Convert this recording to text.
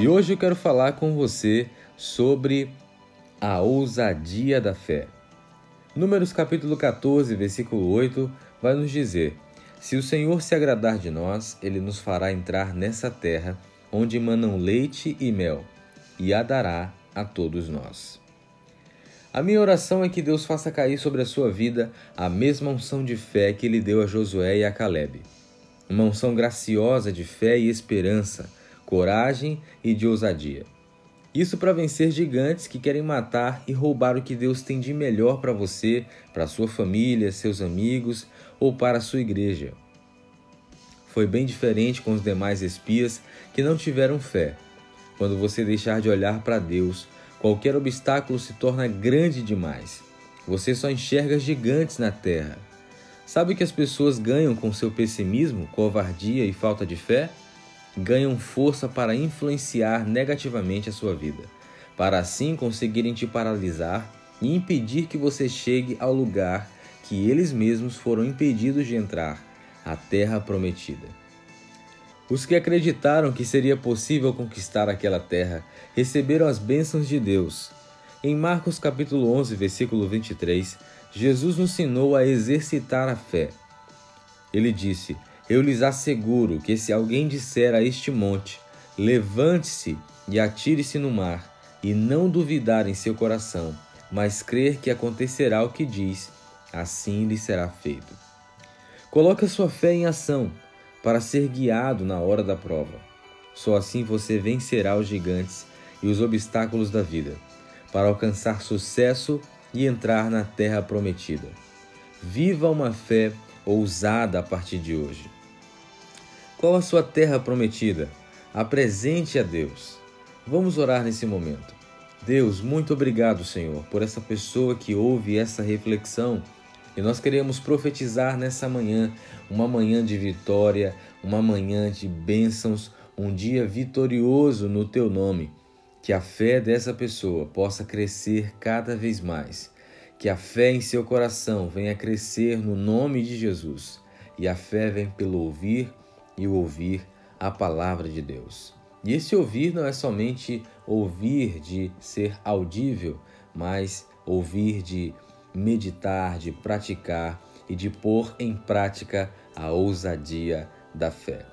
E hoje eu quero falar com você sobre a ousadia da fé. Números capítulo 14, versículo 8 vai nos dizer: Se o Senhor se agradar de nós, ele nos fará entrar nessa terra onde manam leite e mel, e a dará a todos nós. A minha oração é que Deus faça cair sobre a sua vida a mesma unção de fé que ele deu a Josué e a Caleb. Uma unção graciosa de fé e esperança, coragem e de ousadia. Isso para vencer gigantes que querem matar e roubar o que Deus tem de melhor para você, para sua família, seus amigos ou para sua igreja. Foi bem diferente com os demais espias que não tiveram fé. Quando você deixar de olhar para Deus, qualquer obstáculo se torna grande demais. Você só enxerga gigantes na terra. Sabe que as pessoas ganham com seu pessimismo, covardia e falta de fé? Ganham força para influenciar negativamente a sua vida, para assim conseguirem te paralisar e impedir que você chegue ao lugar que eles mesmos foram impedidos de entrar, a terra prometida. Os que acreditaram que seria possível conquistar aquela terra receberam as bênçãos de Deus. Em Marcos capítulo 11, versículo 23, Jesus nos ensinou a exercitar a fé. Ele disse: eu lhes asseguro que se alguém disser a este monte: Levante-se e atire-se no mar, e não duvidar em seu coração, mas crer que acontecerá o que diz, assim lhe será feito. Coloque a sua fé em ação para ser guiado na hora da prova. Só assim você vencerá os gigantes e os obstáculos da vida, para alcançar sucesso e entrar na terra prometida. Viva uma fé ousada a partir de hoje. Qual a sua terra prometida? Apresente a Deus. Vamos orar nesse momento. Deus, muito obrigado, Senhor, por essa pessoa que ouve essa reflexão. E nós queremos profetizar nessa manhã, uma manhã de vitória, uma manhã de bênçãos, um dia vitorioso no teu nome. Que a fé dessa pessoa possa crescer cada vez mais. Que a fé em seu coração venha crescer no nome de Jesus. E a fé vem pelo ouvir e o ouvir a palavra de Deus. E esse ouvir não é somente ouvir de ser audível, mas ouvir de meditar, de praticar e de pôr em prática a ousadia da fé.